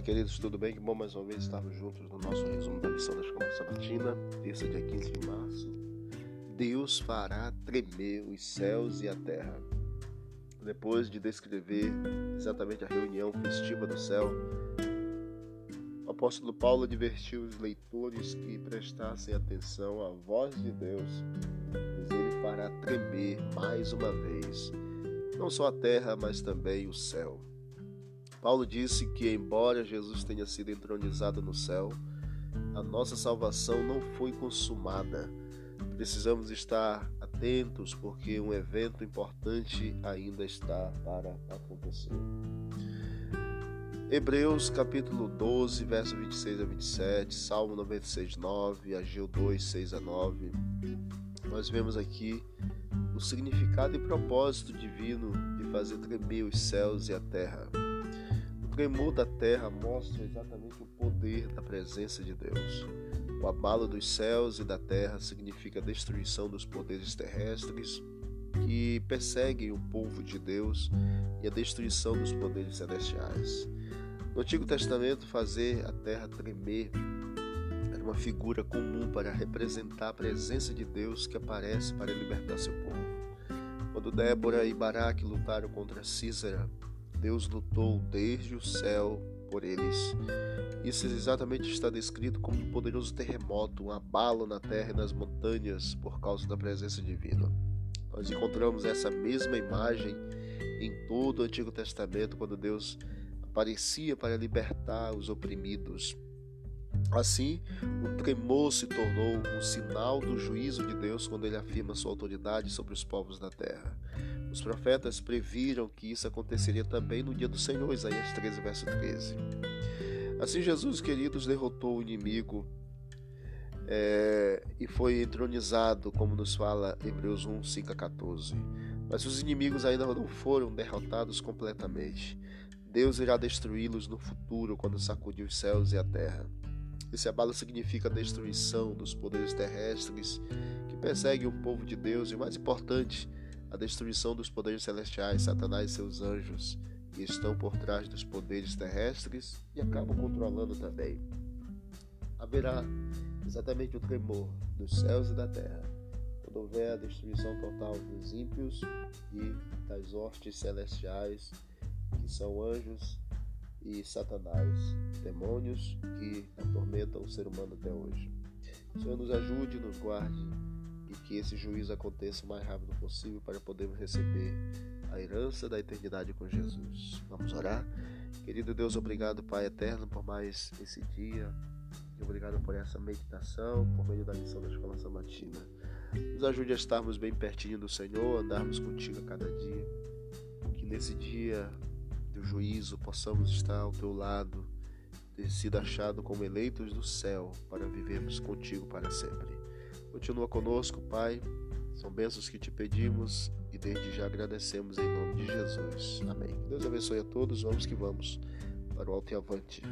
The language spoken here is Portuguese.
queridos, tudo bem? Que bom mais uma vez estarmos juntos no nosso resumo da lição da Escola Sabatina, terça, dia 15 de março. Deus fará tremer os céus e a terra. Depois de descrever exatamente a reunião festiva do céu, o apóstolo Paulo advertiu os leitores que prestassem atenção à voz de Deus, pois ele fará tremer mais uma vez, não só a terra, mas também o céu. Paulo disse que, embora Jesus tenha sido entronizado no céu, a nossa salvação não foi consumada. Precisamos estar atentos porque um evento importante ainda está para acontecer. Hebreus capítulo 12, verso 26 a 27, Salmo 96, 9, Ageu 2, 6 a 9. Nós vemos aqui o significado e propósito divino de fazer tremer os céus e a terra tremor da terra mostra exatamente o poder da presença de Deus. O abalo dos céus e da terra significa a destruição dos poderes terrestres que perseguem o povo de Deus e a destruição dos poderes celestiais. No Antigo Testamento, fazer a terra tremer era uma figura comum para representar a presença de Deus que aparece para libertar seu povo. Quando Débora e Baraque lutaram contra Císera, Deus lutou desde o céu por eles. Isso exatamente está descrito como um poderoso terremoto, um abalo na terra e nas montanhas por causa da presença divina. Nós encontramos essa mesma imagem em todo o Antigo Testamento, quando Deus aparecia para libertar os oprimidos. Assim, o tremor se tornou um sinal do juízo de Deus quando ele afirma sua autoridade sobre os povos da terra. Os profetas previram que isso aconteceria também no dia do Senhor, Isaías 13, verso 13. Assim, Jesus, queridos, derrotou o inimigo é, e foi entronizado, como nos fala Hebreus 1, 5 a 14. Mas os inimigos ainda não foram derrotados completamente. Deus irá destruí-los no futuro, quando sacudir os céus e a terra. Esse abalo significa a destruição dos poderes terrestres que perseguem o povo de Deus e, mais importante, a destruição dos poderes celestiais, Satanás e seus anjos, que estão por trás dos poderes terrestres e acabam controlando também. Haverá exatamente o tremor dos céus e da terra, quando houver a destruição total dos ímpios e das hostes celestiais, que são anjos e Satanás, demônios que atormentam o ser humano até hoje. O Senhor nos ajude, nos guarde e que esse juízo aconteça o mais rápido possível para podermos receber a herança da eternidade com Jesus. Vamos orar? Querido Deus, obrigado, Pai eterno, por mais esse dia. E obrigado por essa meditação, por meio da lição da Escola Sabatina. Nos ajude a estarmos bem pertinho do Senhor, andarmos contigo a cada dia. Que nesse dia do juízo possamos estar ao teu lado, ter sido achado como eleitos do céu para vivermos contigo para sempre. Continua conosco, Pai. São bênçãos que te pedimos e desde já agradecemos em nome de Jesus. Amém. Deus abençoe a todos. Vamos que vamos para o alto e avante.